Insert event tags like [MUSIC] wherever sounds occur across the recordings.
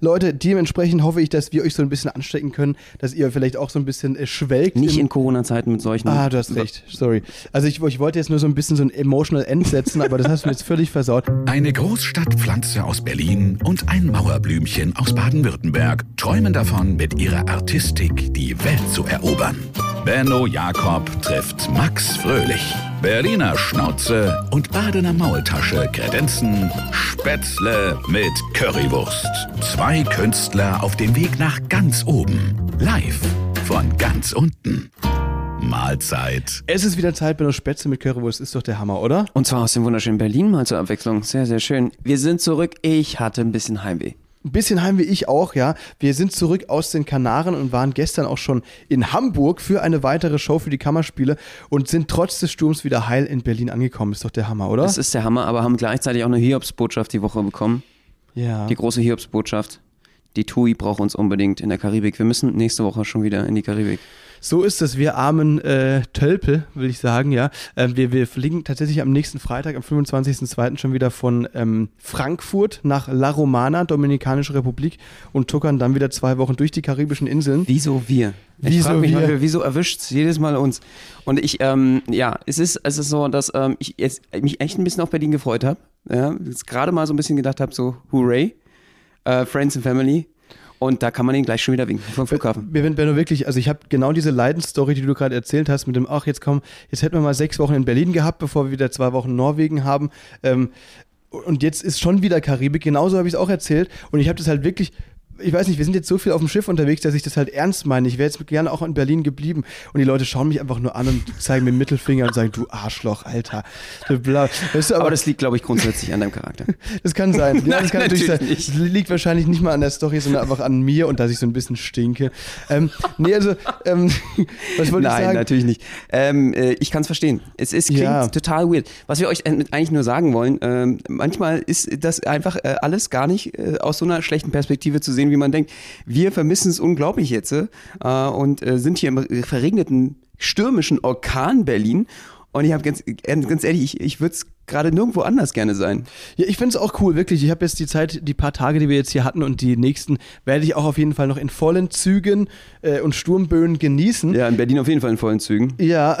Leute, dementsprechend hoffe ich, dass wir euch so ein bisschen anstecken können, dass ihr vielleicht auch so ein bisschen äh, schwelgt. Nicht in Corona-Zeiten mit solchen. Ah, du hast recht. Sorry. Also ich, ich wollte jetzt nur so ein bisschen so ein emotional End setzen, aber das hast du jetzt völlig versaut. Eine Großstadtpflanze aus Berlin und ein Mauerblümchen aus Baden-Württemberg träumen davon, mit ihrer Artistik die Welt zu erobern. Benno Jakob trifft Max Fröhlich. Berliner Schnauze und Badener Maultasche kredenzen Spätzle mit Currywurst. Zwei Künstler auf dem Weg nach ganz oben. Live von ganz unten. Mahlzeit. Es ist wieder Zeit, Benno Spätzle mit Currywurst. Ist doch der Hammer, oder? Und zwar aus dem wunderschönen Berlin mal zur Abwechslung. Sehr, sehr schön. Wir sind zurück. Ich hatte ein bisschen Heimweh. Ein bisschen heim wie ich auch, ja. Wir sind zurück aus den Kanaren und waren gestern auch schon in Hamburg für eine weitere Show für die Kammerspiele und sind trotz des Sturms wieder heil in Berlin angekommen. Ist doch der Hammer, oder? Das ist der Hammer, aber haben gleichzeitig auch eine Hiobsbotschaft die Woche bekommen. ja. Die große Hiobsbotschaft. Die TUI braucht uns unbedingt in der Karibik. Wir müssen nächste Woche schon wieder in die Karibik. So ist es, wir armen äh, Tölpel, will ich sagen, ja. Ähm, wir, wir fliegen tatsächlich am nächsten Freitag, am 25.02. schon wieder von ähm, Frankfurt nach La Romana, Dominikanische Republik und tuckern dann wieder zwei Wochen durch die karibischen Inseln. Wieso wir? Ich Wieso mich wir? manchmal, wieso erwischt es jedes Mal uns? Und ich, ähm, ja, es ist, es ist so, dass ähm, ich jetzt mich echt ein bisschen auf Berlin gefreut habe. Ja, jetzt gerade mal so ein bisschen gedacht habe, so, hooray, äh, Friends and Family. Und da kann man ihn gleich schon wieder winken vom Flughafen. Wir Benno wirklich, also ich habe genau diese Leidensstory, die du gerade erzählt hast, mit dem, ach, jetzt komm, jetzt hätten wir mal sechs Wochen in Berlin gehabt, bevor wir wieder zwei Wochen Norwegen haben. Ähm, und jetzt ist schon wieder Karibik, genauso habe ich es auch erzählt. Und ich habe das halt wirklich. Ich weiß nicht, wir sind jetzt so viel auf dem Schiff unterwegs, dass ich das halt ernst meine. Ich wäre jetzt gerne auch in Berlin geblieben. Und die Leute schauen mich einfach nur an und zeigen mir den Mittelfinger und sagen, du Arschloch, Alter. Weißt du, Aber das liegt, glaube ich, grundsätzlich an deinem Charakter. [LAUGHS] Das kann sein. [LAUGHS] Ja, Nein, das kann natürlich sein. natürlich Das liegt wahrscheinlich nicht mal an der Story, sondern einfach an mir und dass ich so ein bisschen stinke. Ähm, nee, also, ähm, [LAUGHS] was wollte ich Nein, sagen? natürlich nicht. Ähm, äh, ich kann es verstehen. Es ist, klingt Ja. total weird. Was wir euch äh, eigentlich nur sagen wollen, ähm, manchmal ist das einfach äh, alles gar nicht äh, aus so einer schlechten Perspektive zu sehen, wie man denkt. Wir vermissen es unglaublich jetzt äh, und äh, sind hier im verregneten, stürmischen Orkan Berlin. Und ich habe ganz, ganz ehrlich, ich, ich würde es gerade nirgendwo anders gerne sein. Ja, ich finde es auch cool, wirklich. Ich habe jetzt die Zeit, die paar Tage, die wir jetzt hier hatten und die nächsten, werde ich auch auf jeden Fall noch in vollen Zügen äh, und Sturmböen genießen. Ja, in Berlin auf jeden Fall in vollen Zügen. Ja,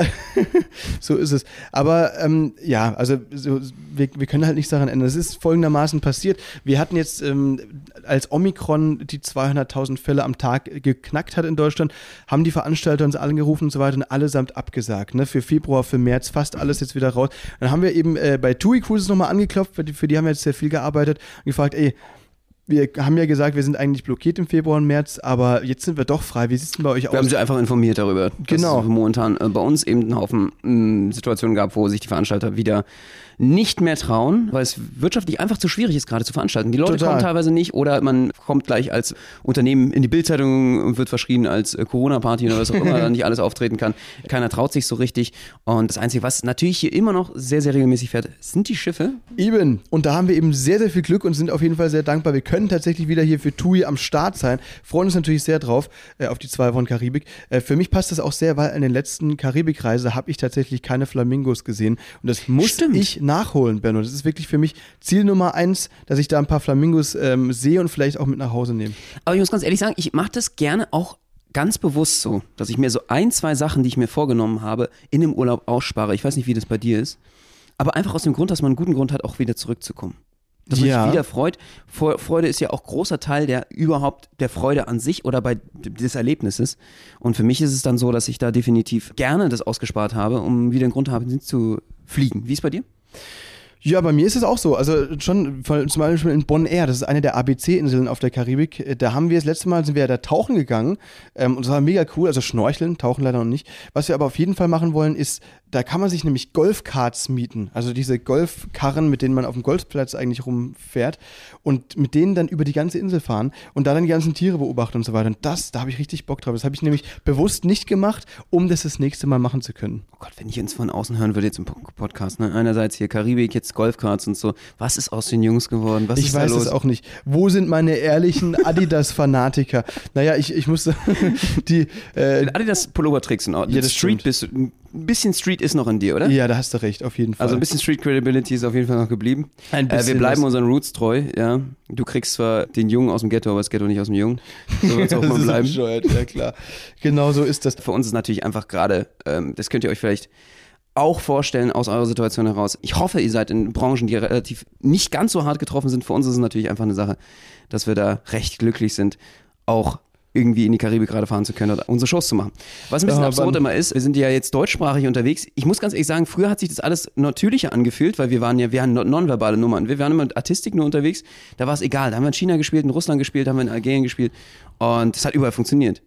[LAUGHS] so ist es. Aber ähm, ja, also so, wir, wir können halt nichts daran ändern. Es ist folgendermaßen passiert. Wir hatten jetzt, ähm, als Omikron die 200.000 Fälle am Tag geknackt hat in Deutschland, haben die Veranstalter uns angerufen und so weiter und allesamt abgesagt. Ne? Für Februar, für März, fast alles jetzt wieder raus. Dann haben wir eben äh, bei TUI Cruises nochmal angeklopft, für die, für die haben wir jetzt sehr viel gearbeitet und gefragt, ey, wir haben ja gesagt, wir sind eigentlich blockiert im Februar und März, aber jetzt sind wir doch frei. Wie sieht es denn bei euch Wir aus? haben sie einfach informiert darüber, Genau. dass es momentan äh, bei uns eben einen Haufen mh, Situationen gab, wo sich die Veranstalter wieder nicht mehr trauen, weil es wirtschaftlich einfach zu schwierig ist, gerade zu veranstalten. Die Leute Total. kommen teilweise nicht oder man kommt gleich als Unternehmen in die Bildzeitung und wird verschrien als äh, Corona-Party oder was auch immer, [LAUGHS] dann nicht alles auftreten kann. Keiner traut sich so richtig. Und das Einzige, was natürlich hier immer noch sehr, sehr regelmäßig fährt, sind die Schiffe. Eben. Und da haben wir eben sehr, sehr viel Glück und sind auf jeden Fall sehr dankbar. Wir können tatsächlich wieder hier für TUI am Start sein. Freuen uns natürlich sehr drauf, äh, auf die zwei Wochen Karibik. Äh, für mich passt das auch sehr, weil an den letzten Karibikreise habe ich tatsächlich keine Flamingos gesehen. Und das muss Stimmt. ich nachholen, Benno. Das ist wirklich für mich Ziel Nummer eins, dass ich da ein paar Flamingos ähm, sehe und vielleicht auch mit nach Hause nehme. Aber ich muss ganz ehrlich sagen, ich mache das gerne auch ganz bewusst so, dass ich mir so ein, zwei Sachen, die ich mir vorgenommen habe, in dem Urlaub ausspare. Ich weiß nicht, wie das bei dir ist. Aber einfach aus dem Grund, dass man einen guten Grund hat, auch wieder zurückzukommen. Dass man Ja. sich wieder freut. Freude ist ja auch großer Teil der überhaupt der Freude an sich oder bei des Erlebnisses. Und für mich ist es dann so, dass ich da definitiv gerne das ausgespart habe, um wieder einen Grund haben zu fliegen. Wie ist bei dir? Ja, bei mir ist es auch so. Also schon zum Beispiel in Bonn Air, das ist eine der ABC-Inseln auf der Karibik. Da haben wir das letzte Mal sind wir ja da tauchen gegangen ähm, und das war mega cool. Also schnorcheln, tauchen leider noch nicht. Was wir aber auf jeden Fall machen wollen, ist, da kann man sich nämlich Golfkarts mieten. Also diese Golfkarren, mit denen man auf dem Golfplatz eigentlich rumfährt und mit denen dann über die ganze Insel fahren und da dann die ganzen Tiere beobachten und so weiter. Und das, da habe ich richtig Bock drauf. Das habe ich nämlich bewusst nicht gemacht, um das das nächste Mal machen zu können. Oh Gott, wenn ich uns von außen hören würde jetzt im Po- Podcast, ne? Einerseits hier Karibik, jetzt Golfkarts und so. Was ist aus den Jungs geworden? Was Ich ist weiß es auch nicht. Wo sind meine ehrlichen [LAUGHS] Adidas-Fanatiker? naja, ich, ich musste [LAUGHS] die. Äh, Wenn Adidas Pullover trägst und Ja, das Street stimmt. bist, du- ein bisschen Street ist noch in dir, oder? Ja, da hast du recht, auf jeden Fall. Also ein bisschen Street Credibility ist auf jeden Fall noch geblieben. Ein Äh, wir bisschen bleiben unseren Roots treu, ja. Du kriegst zwar den Jungen aus dem Ghetto, aber das Ghetto nicht aus dem Jungen. So wird es auch [LAUGHS] das mal ist bleiben. bescheuert, ja klar. Genau so ist das. Für uns ist natürlich einfach gerade, ähm, das könnt ihr euch vielleicht auch vorstellen aus eurer Situation heraus. Ich hoffe, ihr seid in Branchen, die relativ nicht ganz so hart getroffen sind. Für uns ist es natürlich einfach eine Sache, dass wir da recht glücklich sind, auch irgendwie in die Karibik gerade fahren zu können oder unsere Shows zu machen. Was ein bisschen Ja, absurd immer ist, wir sind ja jetzt deutschsprachig unterwegs. Ich muss ganz ehrlich sagen, früher hat sich das alles natürlicher angefühlt, weil wir waren ja, wir haben non- nonverbale Nummern. Wir waren immer mit Artistik nur unterwegs. Da war es egal. Da haben wir in China gespielt, in Russland gespielt, haben wir in Algerien gespielt und das hat überall funktioniert.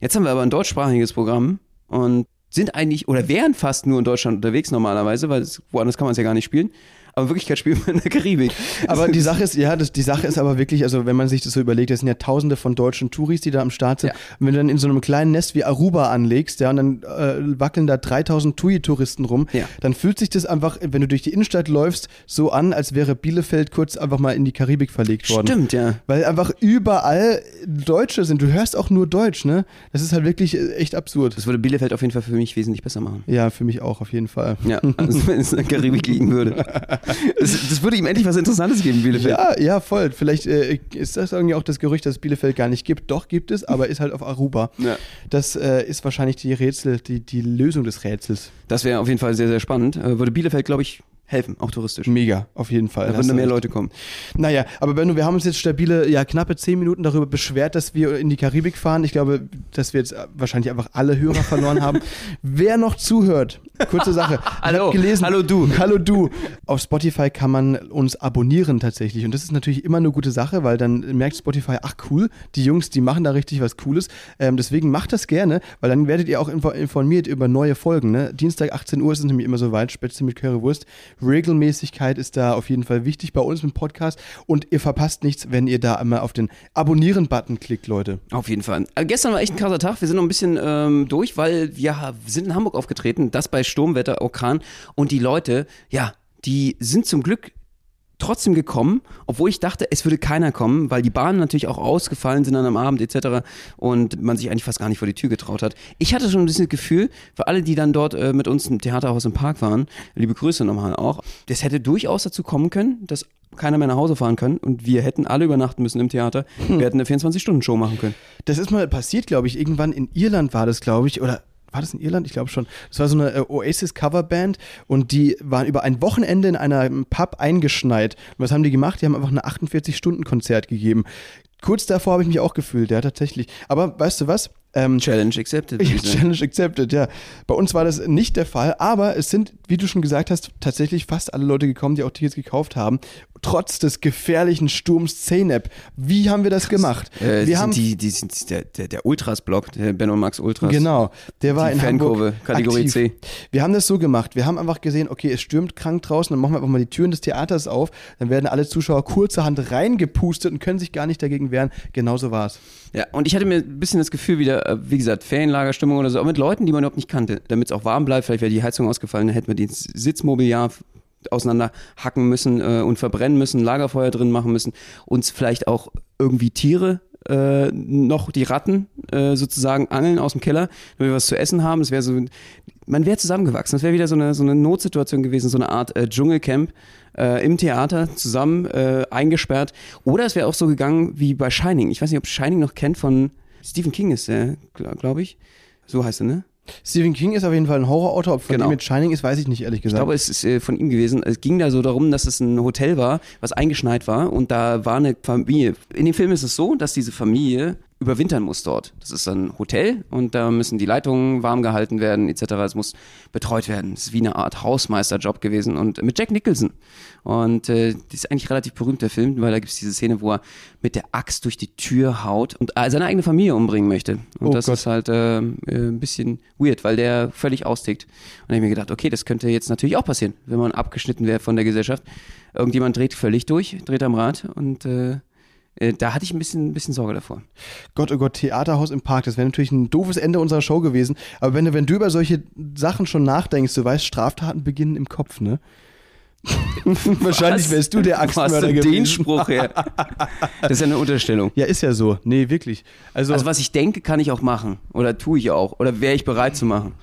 Jetzt haben wir aber ein deutschsprachiges Programm und sind eigentlich oder wären fast nur in Deutschland unterwegs normalerweise, weil es, woanders kann man es ja gar nicht spielen. Aber in Wirklichkeit spielen wir in der Karibik. Aber die [LAUGHS] Sache ist, ja, das, die Sache ist aber wirklich, also wenn man sich das so überlegt, das sind ja tausende von deutschen Touris, die da am Start sind. Ja. Und wenn du dann in so einem kleinen Nest wie Aruba anlegst, ja, und dann äh, wackeln da 3000 TUI-Touristen rum, Ja. dann fühlt sich das einfach, wenn du durch die Innenstadt läufst, so an, als wäre Bielefeld kurz einfach mal in die Karibik verlegt worden. Stimmt, ja. Weil einfach überall Deutsche sind. Du hörst auch nur Deutsch, ne? Das ist halt wirklich äh, echt absurd. Das würde Bielefeld auf jeden Fall für mich wesentlich besser machen. Ja, für mich auch, auf jeden Fall. Ja, [LAUGHS] also wenn es in der Karibik liegen würde. [LAUGHS] Das, das würde ihm endlich was Interessantes geben, Bielefeld. Ja, ja, voll. Vielleicht äh, ist das irgendwie auch das Gerücht, dass es Bielefeld gar nicht gibt. Doch, gibt es, aber ist halt auf Aruba. Ja. Das äh, ist wahrscheinlich die Rätsel, die, die Lösung des Rätsels. Das wäre auf jeden Fall sehr, sehr spannend. Äh, würde Bielefeld, glaube ich, helfen, auch touristisch. Mega, auf jeden Fall. Da würden mehr recht. Leute kommen. Naja, aber Benno, wir haben uns jetzt stabile, ja, knappe zehn Minuten darüber beschwert, dass wir in die Karibik fahren. Ich glaube, dass wir jetzt wahrscheinlich einfach alle Hörer verloren haben. [LAUGHS] Wer noch zuhört, kurze Sache. [LAUGHS] Hallo, gelesen, hallo du. Hallo du. Auf Spotify kann man uns abonnieren tatsächlich. Und das ist natürlich immer eine gute Sache, weil dann merkt Spotify, ach cool, die Jungs, die machen da richtig was Cooles. Ähm, deswegen macht das gerne, weil dann werdet ihr auch info informiert über neue Folgen. Ne? Dienstag 18 Uhr ist es nämlich immer soweit, Spätzle mit Currywurst. Regelmäßigkeit ist da auf jeden Fall wichtig bei uns im Podcast. Und ihr verpasst nichts, wenn ihr da einmal auf den Abonnieren-Button klickt, Leute. Auf jeden Fall. Äh, gestern war echt ein krasser Tag. Wir sind noch ein bisschen ähm, durch, weil wir sind in Hamburg aufgetreten. Das bei Sturmwetter, Orkan. Und die Leute, ja, die sind zum Glück trotzdem gekommen, obwohl ich dachte, es würde keiner kommen, weil die Bahnen natürlich auch ausgefallen sind dann am Abend etc. und man sich eigentlich fast gar nicht vor die Tür getraut hat. Ich hatte schon ein bisschen das Gefühl, für alle, die dann dort äh, mit uns im Theaterhaus im Park waren, liebe Grüße nochmal auch, das hätte durchaus dazu kommen können, dass keiner mehr nach Hause fahren kann und wir hätten alle übernachten müssen im Theater. Wir hätten eine 24-Stunden-Show machen können. Das ist mal passiert, glaube ich. Irgendwann in Irland war das, glaube ich, oder war das in Irland? Ich glaube schon. Das war so eine äh, Oasis-Coverband und die waren über ein Wochenende in einem Pub eingeschneit. Und was haben die gemacht? Die haben einfach ein 48-Stunden-Konzert gegeben. Kurz davor habe ich mich auch gefühlt, ja, tatsächlich. Aber weißt du was? Ähm, Challenge accepted. [LAUGHS] Challenge accepted, ja. Bei uns war das nicht der Fall, aber es sind, wie du schon gesagt hast, tatsächlich fast alle Leute gekommen, die auch Tickets gekauft haben. Trotz des gefährlichen Sturms Zeynep. Wie haben wir das gemacht? Äh, wir haben die, die sind der, der, der Ultras-Blog, der Ben und Max Ultras. Genau, der war Die in Fankurve, Hamburg Kategorie aktiv. C. Wir haben das so gemacht. Wir haben einfach gesehen, okay, es stürmt krank draußen, dann machen wir einfach mal die Türen des Theaters auf. Dann werden alle Zuschauer kurzerhand reingepustet und können sich gar nicht dagegen wehren. Genauso war es. Ja, und ich hatte mir ein bisschen das Gefühl wieder, äh, wie gesagt, Ferienlagerstimmung oder so, aber mit Leuten, die man überhaupt nicht kannte, damit es auch warm bleibt. Vielleicht wäre die Heizung ausgefallen, dann hätten wir den Sitzmobiliar auseinander hacken müssen äh, und verbrennen müssen, Lagerfeuer drin machen müssen, uns vielleicht auch irgendwie Tiere äh, noch die Ratten äh, sozusagen angeln aus dem Keller, damit wir was zu essen haben. Das wäre so, man wäre zusammengewachsen. Das wäre wieder so eine, so eine Notsituation gewesen, so eine Art äh, Dschungelcamp äh, im Theater zusammen äh, eingesperrt. Oder es wäre auch so gegangen wie bei Shining. Ich weiß nicht, ob Shining noch kennt von Stephen King ist der, glaube glaub ich. So heißt er, ne? Stephen King ist auf jeden Fall ein Horrorautor. Ob von Genau. ihm mit Shining ist, weiß ich nicht, ehrlich Ich gesagt. glaube, es ist äh, von ihm gewesen. Es ging da so darum, dass es ein Hotel war, was eingeschneit war und da war eine Familie. In dem Film ist es so, dass diese Familie überwintern muss dort. Das ist ein Hotel und da müssen die Leitungen warm gehalten werden etc. Es muss betreut werden. Es ist wie eine Art Hausmeisterjob gewesen und mit Jack Nicholson. Und äh, das ist eigentlich relativ berühmter Film, weil da gibt es diese Szene, wo er mit der Axt durch die Tür haut und äh, seine eigene Familie umbringen möchte. Und Oh das Gott. ist halt äh, äh, ein bisschen weird, weil der völlig austickt. Und ich mir gedacht, okay, das könnte jetzt natürlich auch passieren, wenn man abgeschnitten wäre von der Gesellschaft. Irgendjemand dreht völlig durch, dreht am Rad und äh, da hatte ich ein bisschen, ein bisschen Sorge davor. Gott, oh Gott, Theaterhaus im Park, das wäre natürlich ein doofes Ende unserer Show gewesen. Aber wenn du, wenn du über solche Sachen schon nachdenkst, du weißt, Straftaten beginnen im Kopf, ne? [LAUGHS] Wahrscheinlich wärst du der Axtmörder gewesen. den Spruch her? [LAUGHS] Das ist ja eine Unterstellung. Ja, ist ja so. Nee, wirklich. Also, Also was ich denke, kann ich auch machen. Oder tue ich auch. Oder wäre ich bereit zu machen.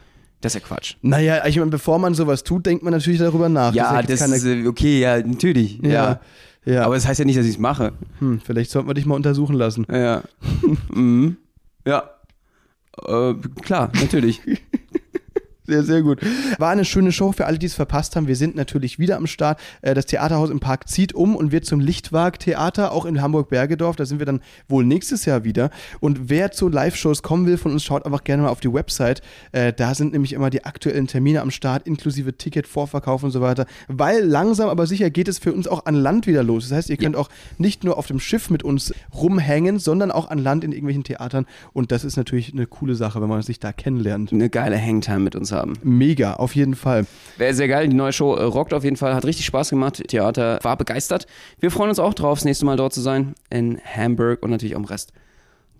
Das ist ja Quatsch. Naja, ich meine, bevor man sowas tut, denkt man natürlich darüber nach. Ja, Das ist das ist äh, okay, ja, natürlich. Ja. Ja, ja. Aber das heißt ja nicht, dass ich es mache. hm, vielleicht sollten wir dich mal untersuchen lassen. Ja. [LAUGHS] mhm. Ja. Äh, klar, natürlich. [LAUGHS] Sehr, sehr gut. War eine schöne Show für alle, die es verpasst haben. Wir sind natürlich wieder am Start. Äh, Das Theaterhaus im Park zieht um und wird zum Lichtwag-Theater, auch in Hamburg-Bergedorf. Da sind wir dann wohl nächstes Jahr wieder. Und wer zu Live-Shows kommen will von uns, schaut einfach gerne mal auf die Website. Äh, Da sind nämlich immer die aktuellen Termine am Start, inklusive Ticket, Vorverkauf und so weiter. Weil langsam, aber sicher geht es für uns auch an Land wieder los. Das heißt, ihr könnt auch nicht nur auf dem Schiff mit uns rumhängen, sondern auch an Land in irgendwelchen Theatern. Und das ist natürlich eine coole Sache, wenn man sich da kennenlernt. Eine geile Hangtime mit uns haben. Mega, auf jeden Fall. Wäre sehr geil, die neue Show äh, rockt auf jeden Fall, hat richtig Spaß gemacht. Theater war begeistert. Wir freuen uns auch drauf, das nächste Mal dort zu sein. In Hamburg und natürlich auch im Rest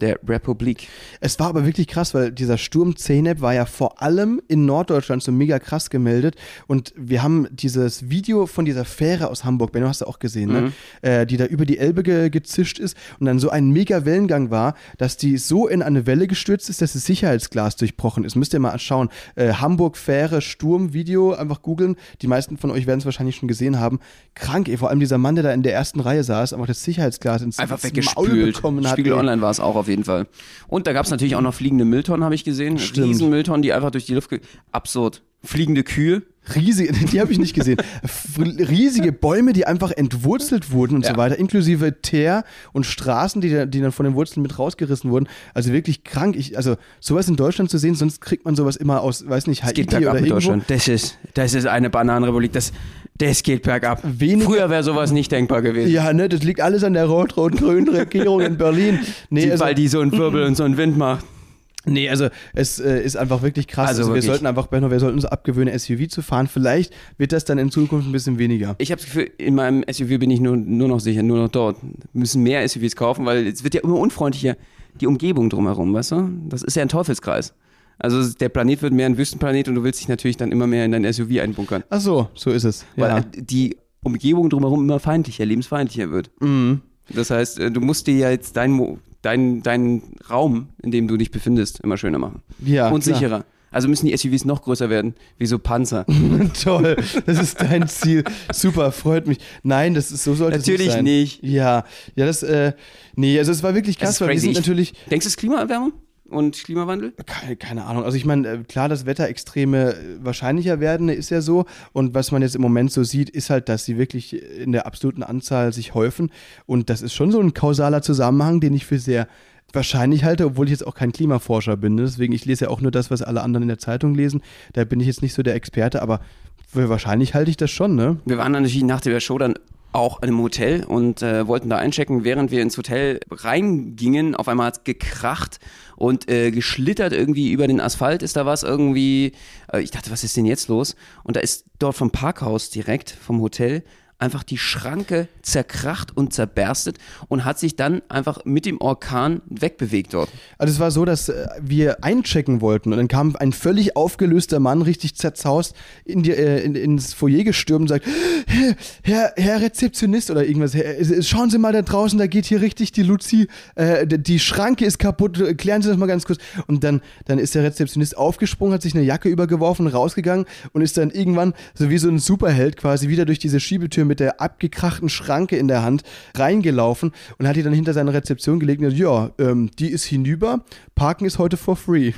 der Republik. Es war aber wirklich krass, weil dieser Sturm Zeynep war ja vor allem in Norddeutschland so mega krass gemeldet. Und wir haben dieses Video von dieser Fähre aus Hamburg, Benno, hast du auch gesehen, ne? äh, die da über die Elbe ge gezischt ist und dann so ein mega Wellengang war, dass die so in eine Welle gestürzt ist, dass das Sicherheitsglas durchbrochen ist. Müsst ihr mal anschauen. Äh, Hamburg Fähre Sturm Video, einfach googeln. Die meisten von euch werden es wahrscheinlich schon gesehen haben. Krank, ey. Vor allem dieser Mann, der da in der ersten Reihe saß, einfach das Sicherheitsglas ins, Einfach ins Maul bekommen hat. Spiegel ey. Online war es auch auf jeden Fall. Und da gab es natürlich auch noch fliegende Mülltonnen, habe ich gesehen. Stimmt. Riesen Mülltonnen, die einfach durch die Luft. Absurd. Fliegende Kühe. Riesige, [LAUGHS] die habe ich nicht gesehen. Riesige Bäume, die einfach entwurzelt wurden und Ja. so weiter, inklusive Teer und Straßen, die, die dann von den Wurzeln mit rausgerissen wurden. Also wirklich krank. Ich, also sowas in Deutschland zu sehen, sonst kriegt man sowas immer aus, weiß nicht, Es Haiti geht bergab oder irgendwo. Deutschland. Das ist, das ist eine Bananenrepublik. Das, das geht bergab. Weniger- Früher wäre sowas nicht denkbar gewesen. Ja, ne, das liegt alles an der rot-rot-grünen Regierung in Berlin. Nee, Die, also, weil die so einen Wirbel und so einen Wind macht. nee, also es äh, ist einfach wirklich krass. Also Also, wir sollten einfach, Benno, wir sollten uns abgewöhnen, SUV zu fahren. Vielleicht wird das dann in Zukunft ein bisschen weniger. Ich habe das Gefühl, in meinem SUV bin ich nur, nur noch sicher, nur noch dort. Wir müssen mehr SUVs kaufen, weil es wird ja immer unfreundlicher, die Umgebung drumherum, weißt du? Das ist ja ein Teufelskreis. Also der Planet wird mehr ein Wüstenplanet und du willst dich natürlich dann immer mehr in dein SUV einbunkern. Ach so, so ist es. Weil Ja. die Umgebung drumherum immer feindlicher, lebensfeindlicher wird. Mhm. Das heißt, äh, du musst dir ja jetzt deinen deinen deinen Raum, in dem du dich befindest, immer schöner machen. Ja, und klar. sicherer. Also müssen die SUVs noch größer werden, wie so Panzer. [LAUGHS] Toll, das ist dein Ziel. Super, freut mich. Nein, das ist so sollte es Natürlich nicht sein. nicht. Ja, ja, das äh, nee, also es war wirklich krass, weil wir sind natürlich Denkst du, es ist Klimaerwärmung und Klimawandel? keine, keine Ahnung. Also ich meine, äh, klar, dass Wetterextreme äh, wahrscheinlicher werden, ist ja so. Und was man jetzt im Moment so sieht, ist halt, dass sie wirklich in der absoluten Anzahl sich häufen. Und das ist schon so ein kausaler Zusammenhang, den ich für sehr wahrscheinlich halte, obwohl ich jetzt auch kein Klimaforscher bin. ne? Deswegen, ich lese ja auch nur das, was alle anderen in der Zeitung lesen. Da bin ich jetzt nicht so der Experte, aber für wahrscheinlich halte ich das schon, ne? Wir waren dann natürlich nach der Show dann auch einem Hotel und äh, wollten da einchecken. Während wir ins Hotel reingingen, auf einmal hat es gekracht und äh, geschlittert irgendwie über den Asphalt ist da was irgendwie. Äh, ich dachte, was ist denn jetzt los? Und da ist dort vom Parkhaus direkt, vom Hotel, einfach die Schranke zerkracht und zerberstet und hat sich dann einfach mit dem Orkan wegbewegt dort. Also es war so, dass äh, wir einchecken wollten und dann kam ein völlig aufgelöster Mann, richtig zerzaust, in die, äh, in, ins Foyer gestürmt und sagt, Herr, Herr, Rezeptionist oder irgendwas, äh, schauen Sie mal da draußen, da geht hier richtig die Luzi, die- Schranke ist kaputt, klären Sie das mal ganz kurz. Und dann, dann ist der Rezeptionist aufgesprungen, hat sich eine Jacke übergeworfen, rausgegangen und ist dann irgendwann so wie so ein Superheld quasi wieder durch diese Schiebetür mit der abgekrachten Schranke in der Hand reingelaufen und hat die dann hinter seine Rezeption gelegt und gesagt, ja, ähm, die ist hinüber, parken ist heute for free.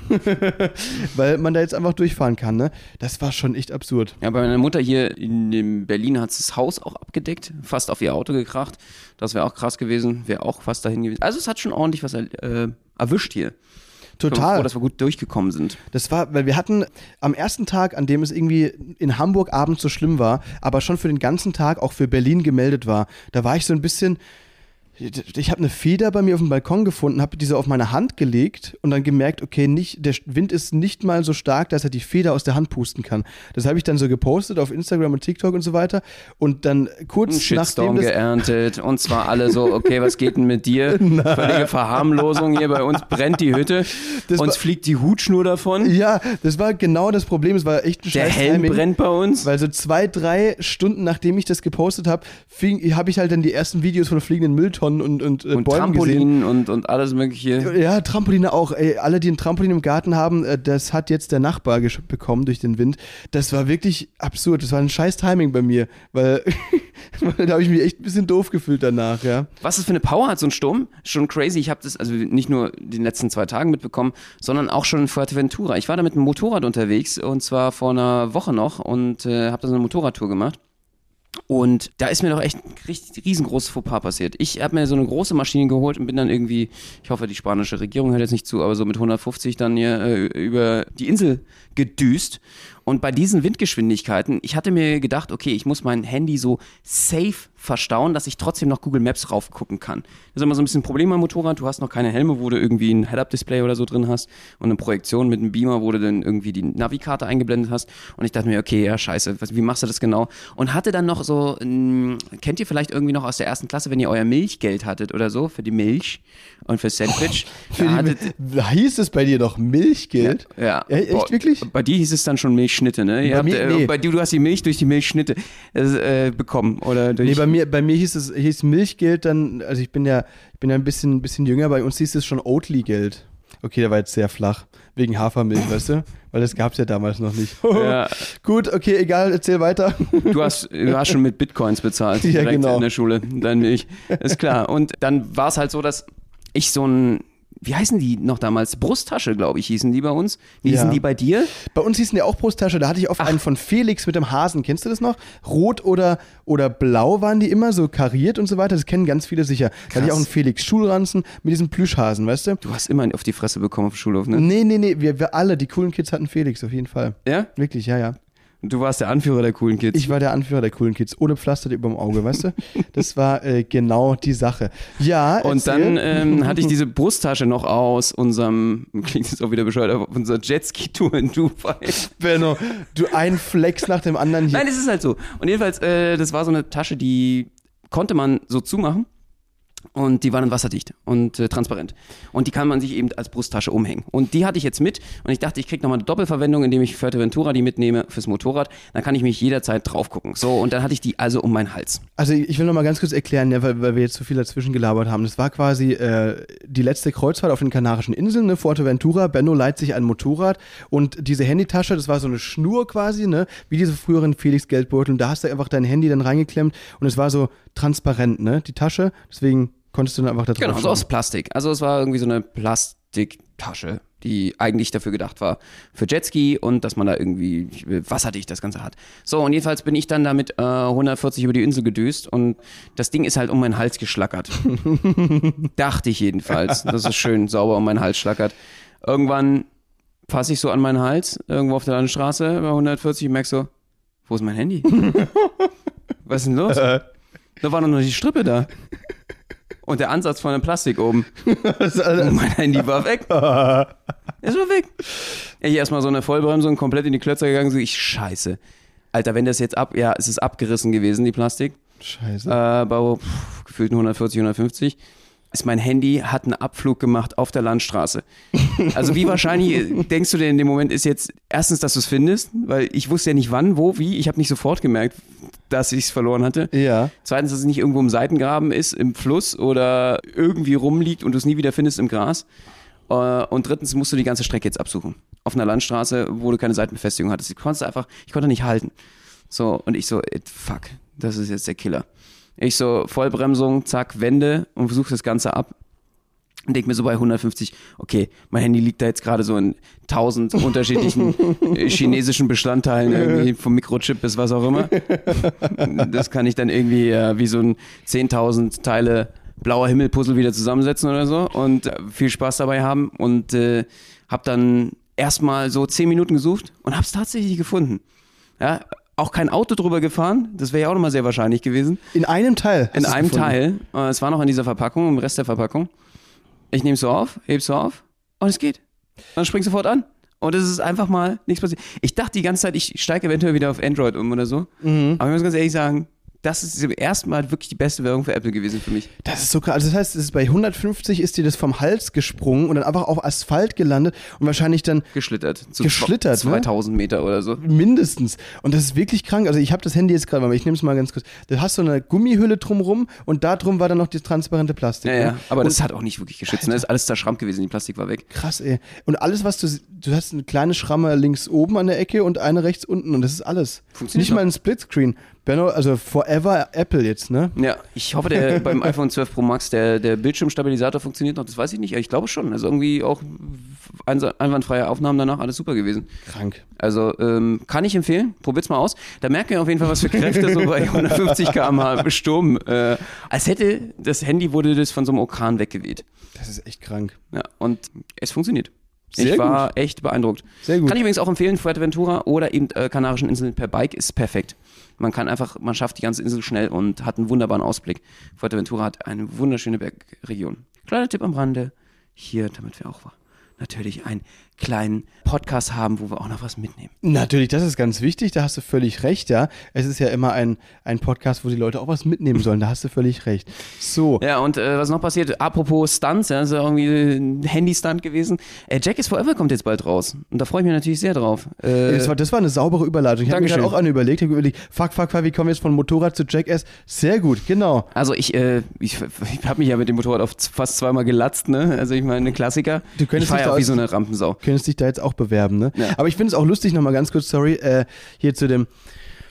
[LAUGHS] Weil man da jetzt einfach durchfahren kann, ne? Das war schon echt absurd. Ja, bei meiner Mutter hier in Berlin hat das Haus auch abgedeckt, fast auf ihr Auto gekracht. Das wäre auch krass gewesen, wäre auch fast dahin gewesen. Also es hat schon ordentlich was äh, erwischt hier. Ich bin Total. froh, dass wir gut durchgekommen sind. Das war, weil wir hatten am ersten Tag, an dem es irgendwie in Hamburg abends so schlimm war, aber schon für den ganzen Tag auch für Berlin gemeldet war, da war ich so ein bisschen. Ich habe eine Feder bei mir auf dem Balkon gefunden, habe diese auf meine Hand gelegt und dann gemerkt, okay, nicht, der Wind ist nicht mal so stark, dass er die Feder aus der Hand pusten kann. Das habe ich dann so gepostet auf Instagram und TikTok und so weiter. Und dann kurz Ein Shitstorm nachdem das, geerntet und zwar alle so, okay, was geht denn mit dir? [LAUGHS] Völlige Verharmlosung hier, bei uns brennt die Hütte, Das uns war- fliegt die Hutschnur davon, Ja, das war genau das Problem. Es war echt ein der Helm Timing. brennt bei uns. Weil so zwei, drei Stunden nachdem ich das gepostet habe, habe ich halt dann die ersten Videos von fliegenden Mülltonnen Mülltonnen und, und, äh, Und Bäumen gesehen. Trampolin und, und alles mögliche. Ja, Trampoline auch. Ey, alle, die ein Trampolin im Garten haben, äh, das hat jetzt der Nachbar bekommen durch den Wind. Das war wirklich absurd. Das war ein scheiß Timing bei mir, weil, [LAUGHS] weil da habe ich mich echt ein bisschen doof gefühlt danach, ja. Was das für eine Power hat, so ein Sturm? Schon crazy. Ich habe das also nicht nur den letzten zwei Tagen mitbekommen, sondern auch schon in Fuerteventura. Ich war da mit einem Motorrad unterwegs und zwar vor einer Woche noch und äh, habe da so eine Motorradtour gemacht. Und da ist mir doch echt ein riesengroßes Fauxpas passiert. Ich habe mir so eine große Maschine geholt und bin dann irgendwie, ich hoffe, die spanische Regierung hört jetzt nicht zu, aber so mit 150 dann hier äh, über die Insel gedüst. Und bei diesen Windgeschwindigkeiten, ich hatte mir gedacht, okay, ich muss mein Handy so safe verstauen, dass ich trotzdem noch Google Maps raufgucken kann. Das ist immer so ein bisschen ein Problem am Motorrad. Du hast noch keine Helme, wo du irgendwie ein Head-Up-Display oder so drin hast und eine Projektion mit einem Beamer, wo du dann irgendwie die Navikarte eingeblendet hast. Und ich dachte mir, okay, ja, scheiße, wie machst du das genau? Und hatte dann noch so, ähm, kennt ihr vielleicht irgendwie noch aus der ersten Klasse, wenn ihr euer Milchgeld hattet oder so, für die Milch und [LAUGHS] für Sandwich? Für da die, hattet, da [LAUGHS] hieß es bei dir doch Milchgeld? ja. E- Echt Boah, wirklich? Bei dir hieß es dann schon Milchschnitte, ne? Ihr Bei habt, mir- äh, nee. Bei dir, du hast die Milch durch die Milchschnitte äh, bekommen oder durch. Nee, bei mir, bei mir hieß es hieß Milchgeld dann, also ich bin ja, ich bin ja ein bisschen, bisschen jünger, bei uns hieß es schon Oatly-Geld. Okay, der war jetzt sehr flach. Wegen Hafermilch, weißt du? Weil das gab es ja damals noch nicht. Ja. [LAUGHS] Gut, okay, egal, erzähl weiter. Du hast, du hast schon mit Bitcoins bezahlt. [LAUGHS] Ja, direkt genau. In der Schule, deine Milch. Ist klar. Und dann war es halt so, dass ich so ein, wie heißen die noch damals? Brusttasche, glaube ich, hießen die bei uns. Wie hießen Ja. die bei dir? Bei uns hießen die auch Brusttasche, da hatte ich oft einen von Felix mit dem Hasen. Kennst du das noch? Rot oder, oder blau waren die immer, so kariert und so weiter. Das kennen ganz viele sicher. Da hatte ich auch einen Felix Schulranzen mit diesem Plüschhasen, weißt du? Du hast immer auf die Fresse bekommen auf dem Schulhof, ne? Nee, nee, nee, wir, wir alle, die coolen Kids hatten Felix, auf jeden Fall. Ja? Wirklich, ja, ja. Und du warst der Anführer der coolen Kids. Ich war der Anführer der coolen Kids, ohne Pflaster über dem Auge, weißt du? Das war äh, genau die Sache. Ja, Und erzähl. dann ähm, [LAUGHS] hatte ich diese Brusttasche noch aus unserem, klingt jetzt auch wieder bescheuert, aber unserer Jetski-Tour in Dubai. Benno, du ein Flex nach dem anderen hier. Nein, es ist halt so. Und jedenfalls, äh, das war so eine Tasche, die konnte man so zumachen. Und die war dann wasserdicht und äh, transparent. Und die kann man sich eben als Brusttasche umhängen. Und die hatte ich jetzt mit. Und ich dachte, ich kriege nochmal eine Doppelverwendung, indem ich Fuerteventura die mitnehme fürs Motorrad. Dann kann ich mich jederzeit drauf gucken. So, und dann hatte ich die also um meinen Hals. Also ich will noch mal ganz kurz erklären, ja, weil, weil wir jetzt so viel dazwischen gelabert haben. Das war quasi äh, die letzte Kreuzfahrt auf den Kanarischen Inseln, ne, Fuerteventura. Benno leiht sich ein Motorrad und diese Handytasche, das war so eine Schnur quasi, ne, wie diese früheren Felix Geldbeutel. Und da hast du einfach dein Handy dann reingeklemmt und es war so transparent, ne, die Tasche. Deswegen konntest du dann einfach da drauf Genau, so aus Plastik. Also es war irgendwie so eine Plastiktasche, die eigentlich dafür gedacht war für Jetski und dass man da irgendwie wasserdicht das Ganze hat. So, und jedenfalls bin ich dann damit äh, 140 über die Insel gedüst und das Ding ist halt um meinen Hals geschlackert. [LAUGHS] Dachte ich jedenfalls, dass es schön sauber um meinen Hals schlackert. Irgendwann fasse ich so an meinen Hals, irgendwo auf der Landstraße bei 140 und merk so, wo ist mein Handy? [LAUGHS] Was ist denn los? Da war doch noch die Strippe da. Und der Ansatz von dem Plastik oben. [LAUGHS] Und mein Handy war weg. [LAUGHS] Es war weg. Ich erstmal so eine Vollbremsung, komplett in die Klötzer gegangen, so ich scheiße. Alter, wenn das jetzt ab, ja, es ist abgerissen gewesen, die Plastik. Scheiße. Äh, bei pff, gefühlten 140, 150. Ist mein Handy hat einen Abflug gemacht auf der Landstraße. Also wie wahrscheinlich [LAUGHS] denkst du denn in dem Moment ist jetzt erstens, dass du es findest, weil ich wusste ja nicht wann, wo, wie. Ich habe nicht sofort gemerkt, dass ich es verloren hatte. Ja. Zweitens, dass es nicht irgendwo im Seitengraben ist, im Fluss oder irgendwie rumliegt und du es nie wieder findest im Gras. Äh, Und drittens musst du die ganze Strecke jetzt absuchen. Auf einer Landstraße, wo du keine Seitenbefestigung hattest. Ich konnte einfach, ich konnte nicht halten. So, und ich so, fuck, das ist jetzt der Killer. Ich so, Vollbremsung, zack, Wende und versuche das Ganze ab. Und denke mir so bei 150, okay, mein Handy liegt da jetzt gerade so in tausend unterschiedlichen [LAUGHS] äh, chinesischen Bestandteilen, irgendwie vom Mikrochip bis was auch immer. Das kann ich dann irgendwie äh, wie so ein 10.000 Teile blauer Himmelpuzzle wieder zusammensetzen oder so und äh, viel Spaß dabei haben und äh, habe dann erstmal so 10 Minuten gesucht und habe es tatsächlich gefunden. Ja, auch kein Auto drüber gefahren, das wäre ja auch nochmal sehr wahrscheinlich gewesen. In einem Teil. In einem gefunden. Teil. Äh, Es war noch in dieser Verpackung, im Rest der Verpackung. Ich nehme so auf, heb so auf und es geht. Und dann springt sofort an. Und es ist einfach mal nichts passiert. Ich dachte die ganze Zeit, ich steige eventuell wieder auf Android um oder so. Mhm. Aber ich muss ganz ehrlich sagen, das ist zum ersten Mal wirklich die beste Werbung für Apple gewesen für mich. Das ist so krass. Also das heißt, es ist bei 150 ist dir das vom Hals gesprungen und dann einfach auf Asphalt gelandet und wahrscheinlich dann Geschlittert. Geschlittert, ne? 2000 Meter oder so. mindestens. Und das ist wirklich krank. Also ich habe das Handy jetzt gerade, aber ich nehme es mal ganz kurz. Du hast so eine Gummihülle drumrum und da drum war dann noch das transparente Plastik. Ja, ne? ja. Aber und das hat auch nicht wirklich geschützt. Ne? Das ist alles zerschrammt gewesen, die Plastik war weg. krass, ey. Und alles, was du, du hast eine kleine Schramme links oben an der Ecke und eine rechts unten und das ist alles. Funktioniert Nicht mal noch. ein Splitscreen. Benno, also forever Apple jetzt, ne? Ja, ich hoffe, der [LAUGHS] beim iPhone 12 Pro Max, der, der Bildschirmstabilisator funktioniert noch. Das weiß ich nicht. aber Ich glaube schon. Also irgendwie auch einwandfreie Aufnahmen danach, alles super gewesen. Krank. Also ähm, kann ich empfehlen. Probiert's mal aus. Da merkt ihr auf jeden Fall, was für Kräfte so bei 150 km/h [LAUGHS] Sturm. Äh, als hätte das Handy wurde das von so einem Orkan weggeweht. Das ist echt krank. Ja, und es funktioniert. Sehr ich war echt beeindruckt. Sehr gut. Kann ich übrigens auch empfehlen, Fuerteventura oder eben äh, Kanarischen Inseln per Bike ist perfekt. Man kann einfach, man schafft die ganze Insel schnell und hat einen wunderbaren Ausblick. Fuerteventura hat eine wunderschöne Bergregion. Kleiner Tipp am Rande, hier, damit wir auch natürlich einen kleinen Podcast haben, wo wir auch noch was mitnehmen. Natürlich, das ist ganz wichtig, da hast du völlig recht, ja. Es ist ja immer ein, ein Podcast, wo die Leute auch was mitnehmen sollen, da hast du völlig recht. So, Ja, und äh, was noch passiert, apropos Stunts, ja, ist ja irgendwie ein Handy-Stunt gewesen. Äh, Jack is Forever kommt jetzt bald raus. Und da freue ich mich natürlich sehr drauf. Äh, das, war, das war eine saubere Überleitung. Ich habe mir gerade auch eine überlegt, ich habe überlegt, fuck, fuck, fuck, wie kommen wir jetzt von Motorrad zu Jackass? Sehr gut, genau. Also ich, äh, ich, ich habe mich ja mit dem Motorrad auf fast zweimal gelatzt, ne? Also ich meine, ein Klassiker. Du könntest ich ja auch wie so eine Rampensau. Könntest dich da jetzt auch bewerben, ne? Ja. Aber ich finde es auch lustig, nochmal ganz kurz, sorry, äh, hier zu dem,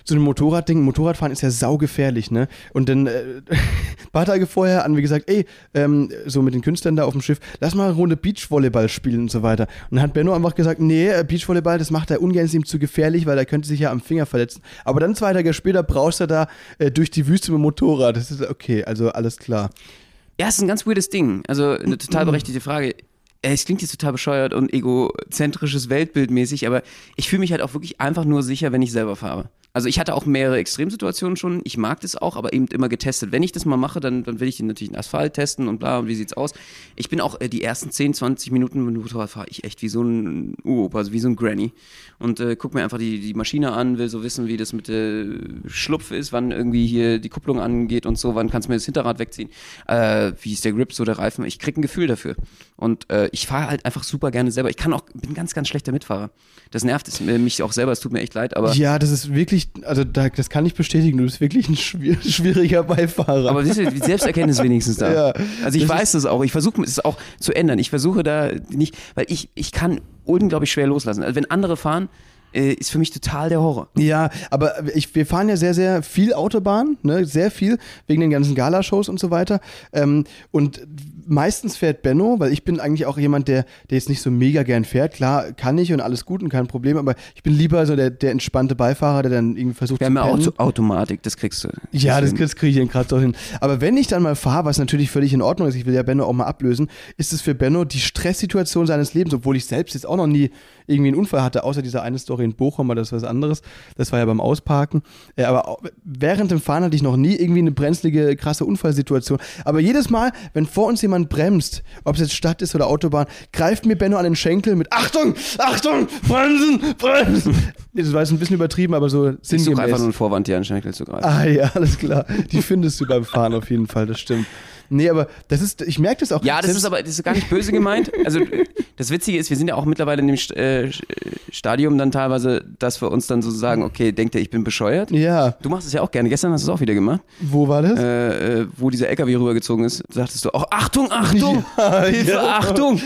zu dem Motorradding. Motorradfahren ist ja saugefährlich, ne? Und dann äh, ein [LAUGHS] paar Tage vorher haben wir gesagt, ey, ähm, so mit den Künstlern da auf dem Schiff, lass mal eine Runde Beachvolleyball spielen und so weiter. Und dann hat Benno einfach gesagt, nee, äh, Beachvolleyball, das macht er ungern, ist ihm zu gefährlich, weil er könnte sich ja am Finger verletzen. Aber dann zwei Tage später brauchst er da äh, durch die Wüste mit dem Motorrad. Das ist okay, also alles klar. Ja, es ist ein ganz weirdes Ding. Also eine total [CLEARS THROAT] berechtigte Frage. Äh, Es klingt jetzt total bescheuert und egozentrisches Weltbild mäßig, aber ich fühle mich halt auch wirklich einfach nur sicher, wenn ich selber fahre. Also ich hatte auch mehrere Extremsituationen schon. Ich mag das auch, aber eben immer getestet. Wenn ich das mal mache, dann, dann will ich den natürlich in Asphalt testen und bla und wie sieht's aus. Ich bin auch äh, die ersten 10, 20 Minuten mit dem Motorrad fahre ich echt wie so ein Uropa, also wie so ein Granny. Und äh, guck mir einfach die, die Maschine an, will so wissen, wie das mit der Schlupf ist, wann irgendwie hier die Kupplung angeht und so, wann kannst du mir das Hinterrad wegziehen, äh, wie ist der Grip, so der Reifen. Ich krieg ein Gefühl dafür. Und äh, ich fahre halt einfach super gerne selber. Ich kann auch, bin ganz, ganz schlechter Mitfahrer. Das nervt es, äh, mich auch selber, es tut mir echt leid, aber. Ja, das ist wirklich, also da, das kann ich bestätigen, du bist wirklich ein schwier [LAUGHS] schwieriger Beifahrer. Aber siehst du, Selbsterkenntnis wenigstens da. Ja, also ich das weiß das auch. Ich versuche es auch zu ändern. Ich versuche da nicht, weil ich, ich kann unglaublich schwer loslassen. Also wenn andere fahren, äh, ist für mich total der Horror. Ja, aber ich, wir fahren ja sehr, sehr viel Autobahn, ne? sehr viel, wegen den ganzen Galashows und so weiter. Ähm, und meistens fährt Benno, weil ich bin eigentlich auch jemand, der, der jetzt nicht so mega gern fährt. Klar, kann ich und alles gut und kein Problem, aber ich bin lieber so der, der entspannte Beifahrer, der dann irgendwie versucht Wir haben ja pennen. Auto Automatik, das kriegst du. Ja, das, das kriege ich den gerade so hin. Aber wenn ich dann mal fahre, was natürlich völlig in Ordnung ist, ich will ja Benno auch mal ablösen, ist es für Benno die Stresssituation seines Lebens, obwohl ich selbst jetzt auch noch nie irgendwie einen Unfall hatte, außer dieser eine Story in Bochum, aber das ist was anderes. Das war ja beim Ausparken. Äh, aber während dem Fahren hatte ich noch nie irgendwie eine brenzlige, krasse Unfallsituation. Aber jedes Mal, wenn vor uns jemand bremst, ob es jetzt Stadt ist oder Autobahn, greift mir Benno an den Schenkel mit Achtung, Achtung, bremsen, bremsen. Das war jetzt ein bisschen übertrieben, aber so Ich suche sinngemäß. einfach nur einen Vorwand, dir an den Schenkel zu greifen. Ah ja, alles klar. Die findest du beim Fahren auf jeden Fall, das stimmt. Nee, aber das ist, ich merke das auch. Ja, das ist aber das ist gar nicht böse gemeint. Also das Witzige ist, wir sind ja auch mittlerweile in dem St äh, Stadium dann teilweise, dass wir uns dann so sagen, okay, denkt er, ich bin bescheuert? Ja, Du machst es ja auch gerne. Gestern hast du es auch wieder gemacht. wo war das? Äh, äh, wo dieser LKW rübergezogen ist, sagtest du auch, Achtung, Achtung, [LAUGHS] Ja, Hilfe, ja. Achtung.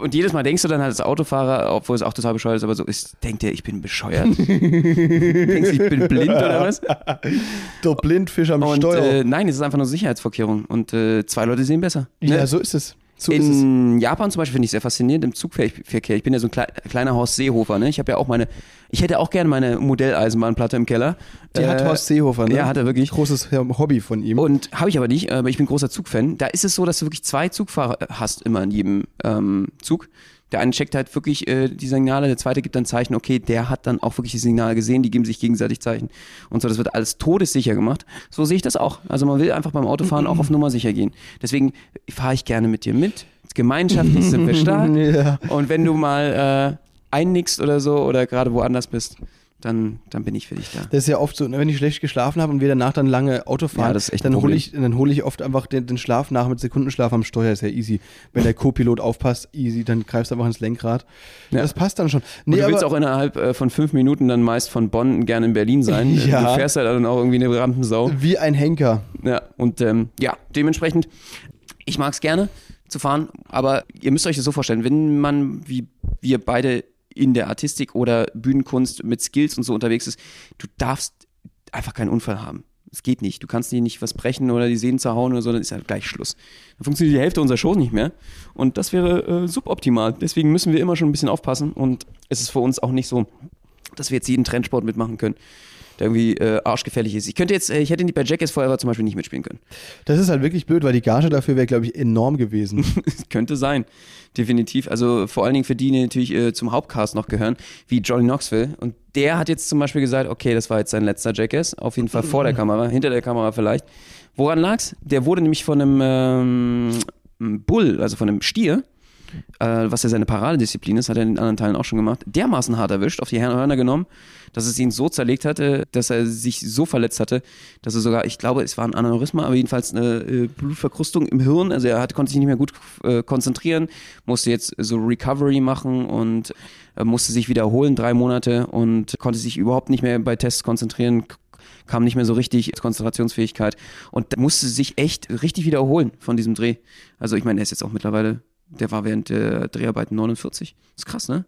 Und jedes Mal denkst du dann halt als Autofahrer, obwohl es auch total bescheuert ist, aber so ist, denkt er, ich bin bescheuert? [LAUGHS] Denkst du, ich bin blind oder was? Der Blindfisch am Und Steuer. äh, nein, es ist einfach nur Sicherheitsvorkehrung. Und äh, zwei Leute sehen besser. ja, Ne? so ist es. So. In Japan zum Beispiel finde ich sehr faszinierend im Zugverkehr. Ich bin ja so ein klei kleiner Horst Seehofer. Ne? Ich habe ja auch meine, ich hätte auch gerne meine Modelleisenbahnplatte im Keller. Die hat Äh, Horst Seehofer, ne? Ja, hat er wirklich. Großes Hobby von ihm. Und habe ich aber nicht, aber ich bin großer Zugfan. Da ist es so, dass du wirklich zwei Zugfahrer hast immer in jedem ähm, Zug. Der eine checkt halt wirklich äh, die Signale, der zweite gibt dann Zeichen, okay, der hat dann auch wirklich die Signale gesehen, die geben sich gegenseitig Zeichen. Und so, das wird alles todessicher gemacht. So sehe ich das auch. Also man will einfach beim Autofahren auch auf Nummer sicher gehen. Deswegen fahre ich gerne mit dir mit. Gemeinschaftlich sind wir stark. [LAUGHS] Ja. Und wenn du mal äh, einnickst oder so oder gerade woanders bist, dann, dann bin ich für dich da. Das ist ja oft so, ne, wenn ich schlecht geschlafen habe und wir danach dann lange Auto fahren, Ja, dann hole ich, dann hole ich oft einfach den, den Schlaf nach mit Sekundenschlaf am Steuer, ist ja easy. Wenn der Co-Pilot aufpasst, easy, dann greifst du einfach ins Lenkrad. Ja. Das passt dann schon. Und Nee, du willst aber, auch innerhalb äh, von fünf Minuten dann meist von Bonn gerne in Berlin sein. [LAUGHS] Ja. Du fährst halt dann auch irgendwie eine Rampensau. wie ein Henker. Ja, und ähm, ja, dementsprechend, ich mag es gerne zu fahren, aber ihr müsst euch das so vorstellen, wenn man wie wir beide in der Artistik oder Bühnenkunst mit Skills und so unterwegs ist, du darfst einfach keinen Unfall haben. Es geht nicht. Du kannst dir nicht was brechen oder die Sehnen zerhauen oder so, dann ist halt gleich Schluss. Dann funktioniert die Hälfte unserer Shows nicht mehr. Und das wäre äh, suboptimal. Deswegen müssen wir immer schon ein bisschen aufpassen. Und es ist für uns auch nicht so, dass wir jetzt jeden Trendsport mitmachen können, der irgendwie äh, arschgefährlich ist. Ich könnte jetzt, äh, ich hätte bei Jackass Forever zum Beispiel nicht mitspielen können. Das ist halt wirklich blöd, weil die Gage dafür wäre, glaube ich, enorm gewesen. [LAUGHS] Könnte sein, definitiv. Also vor allen Dingen für die, die natürlich äh, zum Hauptcast noch gehören, wie Johnny Knoxville. Und der hat jetzt zum Beispiel gesagt, okay, das war jetzt sein letzter Jackass, auf jeden Fall vor der [LAUGHS] Kamera, hinter der Kamera vielleicht. Woran lag's? Der wurde nämlich von einem ähm, Bull, also von einem Stier, äh, was ja seine Paradedisziplin ist, hat er in den anderen Teilen auch schon gemacht, dermaßen hart erwischt, auf die Hörner genommen, dass es ihn so zerlegt hatte, dass er sich so verletzt hatte, dass er sogar, ich glaube, es war ein Aneurysma, aber jedenfalls eine äh, Blutverkrustung im Hirn, also er hat, konnte sich nicht mehr gut äh, konzentrieren, musste jetzt so Recovery machen und äh, musste sich wiederholen, drei Monate und konnte sich überhaupt nicht mehr bei Tests konzentrieren, kam nicht mehr so richtig Konzentrationsfähigkeit und musste sich echt richtig wiederholen von diesem Dreh. Also ich meine, er ist jetzt auch mittlerweile, der war während der Dreharbeiten 49. Das ist krass, ne?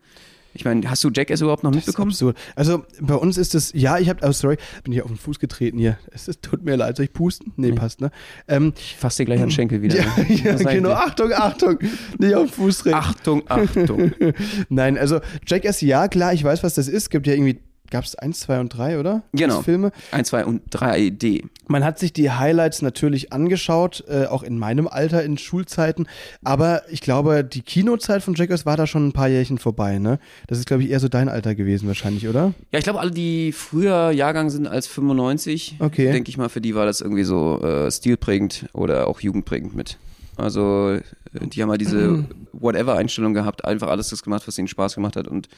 Ich meine, hast du Jackass überhaupt noch mitbekommen? Absurd. Also bei uns ist es, ja, ich habe, oh sorry, bin hier auf den Fuß getreten hier. Es ist, tut mir leid, soll ich pusten? Nee, passt, ne? Ähm, Ich fasse dir gleich an den Schenkel wieder. [LAUGHS] ja, ne? ja genau, dir? Achtung, Achtung, nicht auf den Fuß treten. Achtung, Achtung. [LAUGHS] Nein, also Jackass, ja, klar, ich weiß, was das ist. Gibt ja irgendwie, gab es eins, zwei und drei, oder? Genau. Filme. 1, 2 und 3D. Man hat sich die Highlights natürlich angeschaut, äh, auch in meinem Alter, in Schulzeiten. Aber ich glaube, die Kinozeit von Jackass war da schon ein paar Jährchen vorbei, ne? Das ist, glaube ich, eher so dein Alter gewesen wahrscheinlich, oder? Ja, ich glaube, alle, die früher Jahrgang sind als 95, Okay. denke ich mal, für die war das irgendwie so äh, stilprägend oder auch jugendprägend mit. Also, die haben halt diese Whatever-Einstellung gehabt, einfach alles das gemacht, was ihnen Spaß gemacht hat. Und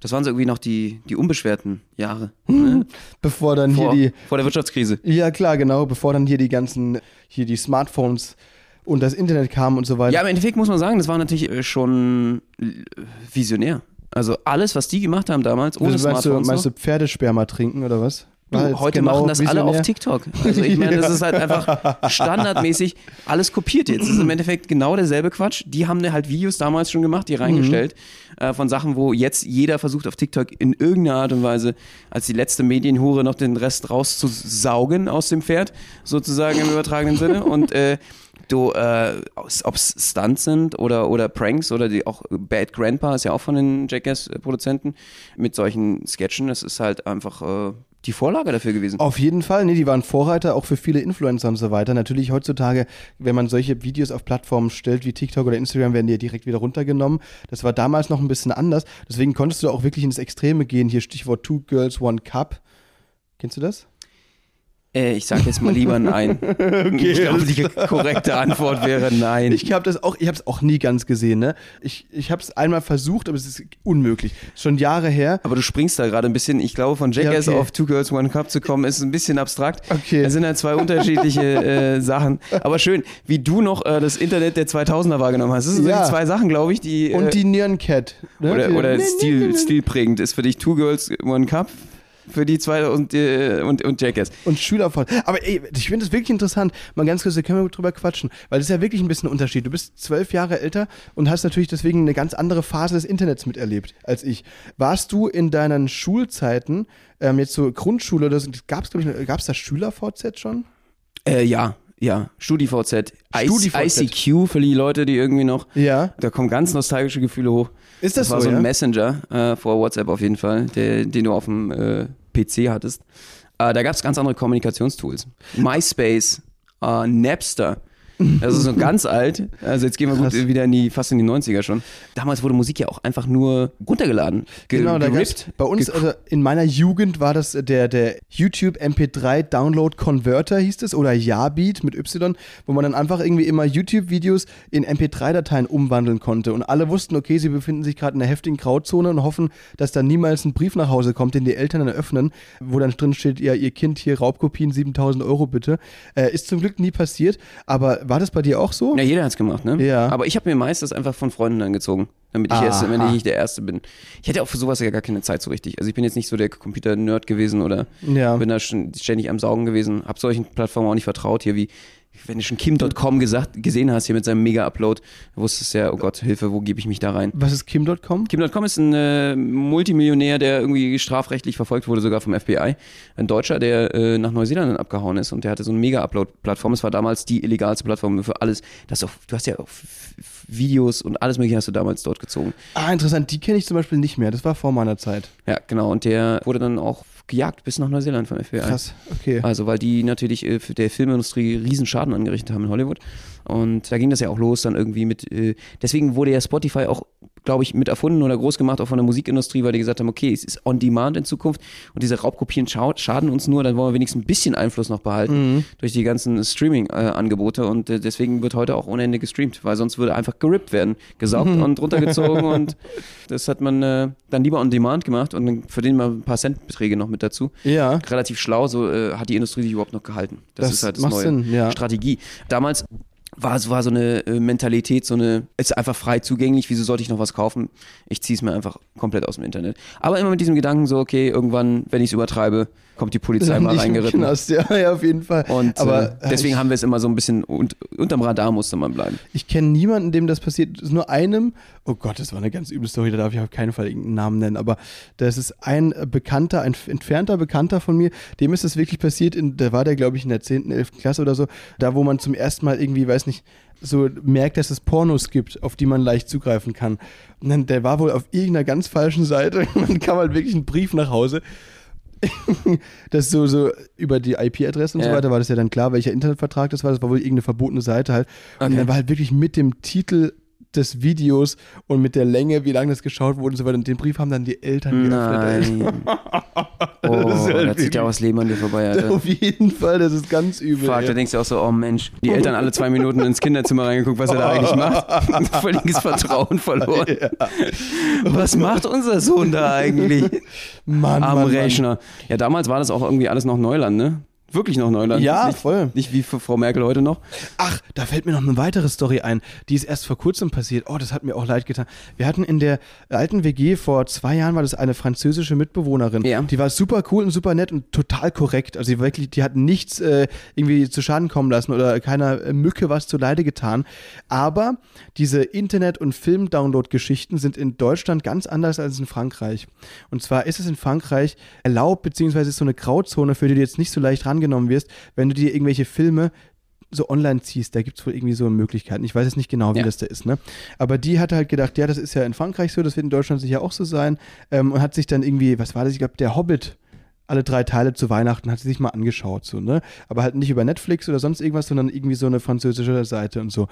das waren so irgendwie noch die, die unbeschwerten Jahre. [LAUGHS] Ne? Bevor dann Vor, hier vor der Wirtschaftskrise. die, ja klar, genau, bevor dann hier die ganzen, hier die Smartphones und das Internet kamen und so weiter. Ja, im Endeffekt muss man sagen, das war natürlich äh, schon äh, visionär. Also alles, was die gemacht haben damals, ohne meinst, du, Smartphones meinst noch, du Pferdesperma trinken oder was? Du, heute genau machen das alle auf? TikTok. Also ich meine, das ist halt einfach [LAUGHS] standardmäßig alles kopiert jetzt. Das ist im Endeffekt genau derselbe Quatsch. Die haben halt Videos damals schon gemacht, die reingestellt äh, von Sachen, wo jetzt jeder versucht auf TikTok in irgendeiner Art und Weise als die letzte Medienhure noch den Rest rauszusaugen aus dem Pferd, sozusagen im übertragenen Sinne. Und äh, du, äh, ob es Stunts sind oder, oder Pranks oder die auch Bad Grandpa ist ja auch von den Jackass-Produzenten mit solchen Sketchen. Das ist halt einfach äh, die Vorlage dafür gewesen. Auf jeden Fall, nee, die waren Vorreiter auch für viele Influencer und so weiter. Natürlich heutzutage, wenn man solche Videos auf Plattformen stellt wie TikTok oder Instagram, werden die ja direkt wieder runtergenommen. Das war damals noch ein bisschen anders. Deswegen konntest du auch wirklich ins Extreme gehen. Hier Stichwort Two Girls, One Cup. Kennst du das? Äh, ich sag jetzt mal lieber nein. [LAUGHS] ich glaube, die korrekte Antwort wäre nein. Ich habe das auch, ich habe es auch nie ganz gesehen. Ne? Ich, ich habe es einmal versucht, aber es ist unmöglich. Schon Jahre her. aber du springst da gerade ein bisschen. Ich glaube, von Jackass Ja, okay. auf Two Girls One Cup zu kommen, ist ein bisschen abstrakt. Okay. Das sind halt zwei unterschiedliche [LAUGHS] äh, Sachen. Aber schön, wie du noch äh, das Internet der 2000er wahrgenommen hast. Das sind so Ja. die zwei Sachen, glaube ich, die. Und äh, die Nierencat. Ne? oder oder stilprägend ist für dich Two Girls One Cup. Für die zwei und, äh, und, und Jackass. und Schülerfort. Aber ey, ich finde das wirklich interessant. Mal ganz kurz, da können wir drüber quatschen. Weil das ist ja wirklich ein bisschen ein Unterschied. Du bist zwölf Jahre älter und hast natürlich deswegen eine ganz andere Phase des Internets miterlebt als ich. Warst du in deinen Schulzeiten, ähm, jetzt so Grundschule oder so, gab es, glaube ich, gab es da SchülerVZ schon? Äh, ja, ja. StudiVZ. StudiVZ. ICQ für die Leute, die irgendwie noch. Ja. Da kommen ganz nostalgische Gefühle hoch. Ist das, war so, so ein ja? Messenger äh, vor WhatsApp auf jeden Fall, der, den du auf dem äh, PC hattest. Äh, da gab es ganz andere Kommunikationstools. MySpace, äh, Napster. Das ist so ganz alt. Also jetzt gehen wir gut Krass. wieder in die, fast in die 90er schon. Damals wurde Musik ja auch einfach nur runtergeladen. Ge Genau, da gerippt. bei uns, also in meiner Jugend war das äh, der, der YouTube MP3 Download Converter hieß es oder Jabeat mit Y, wo man dann einfach irgendwie immer YouTube-Videos in MP3-Dateien umwandeln konnte und alle wussten, okay, sie befinden sich gerade in einer heftigen Grauzone und hoffen, dass da niemals ein Brief nach Hause kommt, den die Eltern dann öffnen, wo dann drin steht, ja, ihr Kind hier Raubkopien 7000 Euro bitte. Äh, ist zum Glück nie passiert, aber war das bei dir auch so? Ja, jeder hat's gemacht, ne? Ja. Aber ich habe mir meist das einfach von Freunden angezogen, damit ich erst, wenn ich nicht der Erste bin. Ich hätte auch für sowas ja gar keine Zeit so richtig. Also ich bin jetzt nicht so der Computer-Nerd gewesen oder Ja. bin da ständig am Saugen gewesen. Hab solchen Plattformen auch nicht vertraut, hier wie wenn du schon Kim.com gesagt, gesehen hast hier mit seinem Mega-Upload, wusstest ja, oh Gott, Hilfe, wo gebe ich mich da rein? Was ist Kim.com? Kim.com ist ein äh, Multimillionär, der irgendwie strafrechtlich verfolgt wurde, sogar vom FBI. Ein Deutscher, der äh, nach Neuseeland abgehauen ist und der hatte so eine Mega-Upload-Plattform. Es war damals die illegalste Plattform für alles. Das auch, du hast ja auch Videos und alles mögliche hast du damals dort gezogen. Ah, interessant, die kenne ich zum Beispiel nicht mehr, das war vor meiner Zeit. Ja, genau. Und der wurde dann auch gejagt bis nach Neuseeland vom FBI. Krass, okay. Also, weil die natürlich äh, der Filmindustrie riesen Schaden angerichtet haben in Hollywood. Und da ging das ja auch los dann irgendwie mit, äh, deswegen wurde ja Spotify auch, glaube ich, mit erfunden oder groß gemacht, auch von der Musikindustrie, weil die gesagt haben, okay, es ist on demand in Zukunft und diese Raubkopien schaden uns nur, dann wollen wir wenigstens ein bisschen Einfluss noch behalten durch die ganzen Streaming-Angebote und äh, deswegen wird heute auch ohne Ende gestreamt, weil sonst würde einfach gerippt werden, gesaugt und runtergezogen [LAUGHS] und das hat man äh, dann lieber on demand gemacht und dann verdient man ein paar Centbeträge noch mit dazu Ja. relativ schlau, so äh, hat die Industrie sich überhaupt noch gehalten. Das, Das ist halt das neue Sinn, ja. Strategie. Damals war, es- war so eine äh, Mentalität, so eine, ist einfach frei zugänglich, wieso sollte ich noch was kaufen? Ich ziehe es mir einfach komplett aus dem Internet. Aber immer mit diesem Gedanken so, okay, irgendwann, wenn ich es übertreibe, kommt die Polizei mal Nicht im reingeritten. Knast, ja, ja, auf jeden Fall. Und Aber äh, deswegen ich, haben wir es immer so ein bisschen und, unterm Radar musste man bleiben. ich kenne niemanden, dem das passiert. Nur einem, oh Gott, das war eine ganz üble Story, da darf ich auf keinen Fall irgendeinen Namen nennen, aber das ist ein äh, Bekannter, ein entfernter Bekannter von mir, dem ist das wirklich passiert, in, da war der, glaube ich, in der 10., 11. Klasse oder so, da wo man zum ersten Mal irgendwie, weiß nicht, so merkt, dass es Pornos gibt, auf die man leicht zugreifen kann. Und dann, der war wohl auf irgendeiner ganz falschen Seite [LAUGHS] und dann kam halt wirklich ein Brief nach Hause. [LAUGHS] das so, so über die IP-Adresse und so Ja. weiter war das ja dann klar, welcher Internetvertrag das war. Das war wohl irgendeine verbotene Seite halt. Und Okay. dann war halt wirklich mit dem Titel des Videos und mit der Länge, wie lange das geschaut wurde und so weiter. Und den Brief haben dann die Eltern geöffnet. Nein. [LAUGHS] Oh, Das ist halt da zieht ja auch das Leben an dir vorbei, Alter. [LAUGHS] Auf jeden Fall, das ist ganz übel. Fuck, da denkst du auch so, oh Mensch, die Eltern alle zwei Minuten ins Kinderzimmer reingeguckt, was er da eigentlich macht. [LAUGHS] Völliges Vertrauen verloren. Was macht unser Sohn da eigentlich Mann, am Mann, Mann. Rechner? Ja, damals war das auch irgendwie alles noch Neuland, ne? Wirklich noch Neuland. Ja, nicht, voll. Nicht wie für Frau Merkel heute noch. Ach, da fällt mir noch eine weitere Story ein. Die ist erst vor kurzem passiert. Oh, das hat mir auch leid getan. Wir hatten in der alten WG vor zwei Jahren war das eine französische Mitbewohnerin. Ja. Die war super cool und super nett und total korrekt. Also die wirklich, die hat nichts äh, irgendwie zu Schaden kommen lassen oder keiner äh, Mücke was zu Leide getan. Aber diese Internet- und Film-Download-Geschichten sind in Deutschland ganz anders als in Frankreich. Und zwar ist es in Frankreich erlaubt, beziehungsweise ist so eine Grauzone, für die du jetzt nicht so leicht rangenommen wirst, wenn du dir irgendwelche Filme so online ziehst, da gibt es wohl irgendwie so Möglichkeiten. Ich weiß jetzt nicht genau, wie Ja. das da ist, ne? Aber die hat halt gedacht, ja, das ist ja in Frankreich so, das wird in Deutschland sicher auch so sein. Ähm, und hat sich dann irgendwie, was war das? Ich glaube, der Hobbit, alle drei Teile zu Weihnachten, hat sie sich mal angeschaut, so, ne? Aber halt nicht über Netflix oder sonst irgendwas, sondern irgendwie so eine französische Seite und so.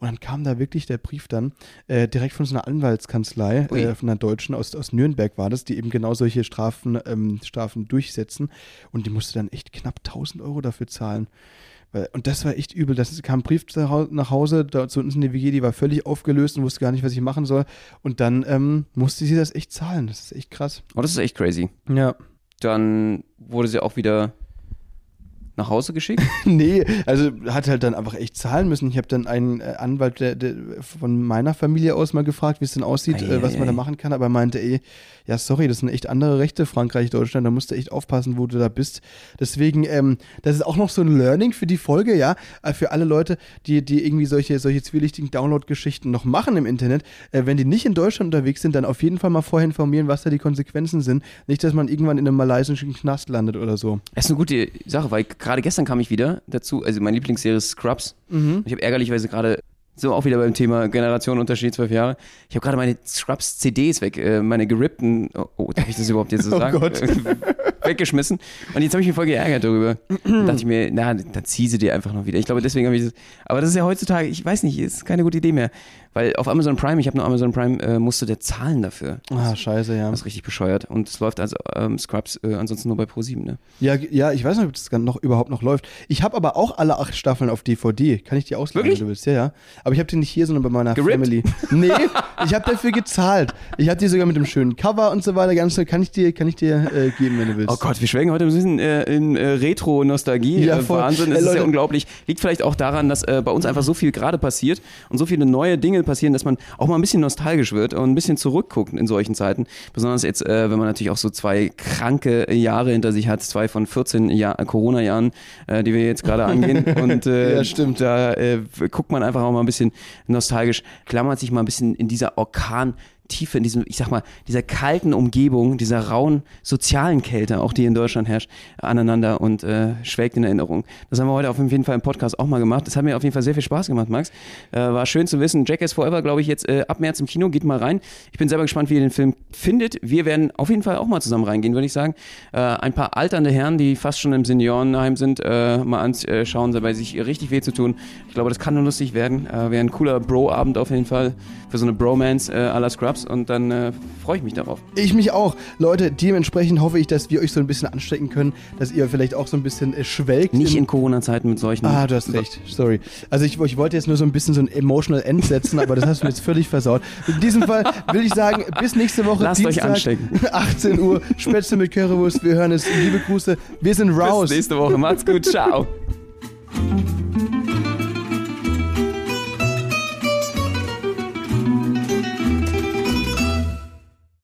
Und dann kam da wirklich der Brief dann, äh, direkt von so einer Anwaltskanzlei, äh, von einer Deutschen, aus, aus Nürnberg war das, die eben genau solche Strafen, ähm, Strafen durchsetzen. Und die musste dann echt knapp 1000 Euro dafür zahlen. Und das war echt übel. Das kam ein Brief nach Hause, da zu uns in die WG, die war völlig aufgelöst und wusste gar nicht, was ich machen soll. Und dann ähm, musste sie das echt zahlen. Das ist echt krass. Oh, das ist echt crazy. Ja. Dann wurde sie auch wieder nach Hause geschickt. [LAUGHS] nee, also hat halt dann einfach echt zahlen müssen. Ich habe dann einen äh, Anwalt der, der, von meiner Familie aus mal gefragt, wie es denn aussieht, Ei, äh, was ei, man da ei. machen kann, aber er meinte, ey, ja, sorry, das sind echt andere Rechte, Frankreich, Deutschland, da musst du echt aufpassen, wo du da bist. Deswegen, ähm, das ist auch noch so ein Learning für die Folge, ja, äh, für alle Leute, die, die irgendwie solche, solche zwielichtigen Download-Geschichten noch machen im Internet. Äh, wenn die nicht in Deutschland unterwegs sind, dann auf jeden Fall mal vorher informieren, was da die Konsequenzen sind. Nicht, dass man irgendwann in einem malaysischen Knast landet oder so. Das ist eine gute Sache, weil gerade gestern kam ich wieder dazu, also meine Lieblingsserie ist Scrubs. Ich habe ärgerlicherweise gerade, so auch wieder beim Thema Generationenunterschied, zwölf Jahre, ich habe gerade meine Scrubs-CDs weg, äh, meine gerippten, oh, oh darf ich das überhaupt jetzt so [LAUGHS] Oh sagen? Gott. [LAUGHS] weggeschmissen. Und jetzt habe ich mich voll geärgert darüber. Dann dachte ich mir, na, dann zieh sie dir einfach noch wieder. Ich glaube, deswegen habe ich das. Aber das ist ja heutzutage, ich weiß nicht, ist keine gute Idee mehr. Weil auf Amazon Prime, ich habe nur Amazon Prime, äh, musst du der zahlen dafür. Ah, scheiße, ja. Das ist richtig bescheuert. Und es läuft also ähm, Scrubs äh, ansonsten nur bei Pro7, ne? Ja, ja, ich weiß nicht, ob das noch überhaupt noch läuft. Ich habe aber auch alle acht Staffeln auf DVD. Kann ich die ausleihen, Wirklich? wenn du willst? Ja, ja. Aber ich habe die nicht hier, sondern bei meiner Gerippt? Family. Nee, ich habe dafür gezahlt. Ich habe die sogar mit dem schönen Cover und so weiter. Ganz kann ich dir, kann ich dir äh, geben, wenn du willst. Oh Gott, wir schwelgen heute ein bisschen äh, in äh, Retro-Nostalgie. Ja, äh, voll. Wahnsinn, Ey, das ist Leute. ja unglaublich. Liegt vielleicht auch daran, dass äh, bei uns einfach so viel gerade passiert und so viele neue Dinge passieren, dass man auch mal ein bisschen nostalgisch wird und ein bisschen zurückguckt in solchen Zeiten. Besonders jetzt, äh, wenn man natürlich auch so zwei kranke Jahre hinter sich hat, zwei von 14 Jahr Corona-Jahren, äh, die wir jetzt gerade [LAUGHS] angehen. Und äh, Ja, stimmt. da äh, guckt man einfach auch mal ein bisschen nostalgisch, klammert sich mal ein bisschen in dieser Orkan. Tiefe, in diesem, ich sag mal, dieser kalten Umgebung, dieser rauen sozialen Kälte, auch die in Deutschland herrscht, aneinander und äh, schwelgt in Erinnerung. Das haben wir heute auf jeden Fall im Podcast auch mal gemacht. Das hat mir auf jeden Fall sehr viel Spaß gemacht, Max. Äh, war schön zu wissen. Jackass Forever, glaube ich, jetzt äh, ab März im Kino. Geht mal rein. Ich bin selber gespannt, wie ihr den Film findet. Wir werden auf jeden Fall auch mal zusammen reingehen, würde ich sagen. Äh, ein paar alternde Herren, die fast schon im Seniorenheim sind, äh, mal anschauen, dabei sich richtig weh zu tun. Ich glaube, das kann nur lustig werden. Äh, Wäre ein cooler Bro-Abend auf jeden Fall für so eine Bromance äh, à la Scrubs und dann äh, freue ich mich darauf. Ich mich auch. Leute, dementsprechend hoffe ich, dass wir euch so ein bisschen anstecken können, dass ihr vielleicht auch so ein bisschen äh, schwelgt. Nicht in Corona-Zeiten mit solchen. Ah, du hast recht. Sorry. Also ich, ich wollte jetzt nur so ein bisschen so ein emotional End setzen, aber das hast du mir jetzt völlig versaut. In diesem Fall will ich sagen, bis nächste Woche Lasst euch Dienstag, anstecken. [LAUGHS] 18 Uhr, Spätzle mit Currywurst. Wir hören es. Liebe Grüße. Wir sind raus. Bis nächste Woche. Macht's gut. Ciao.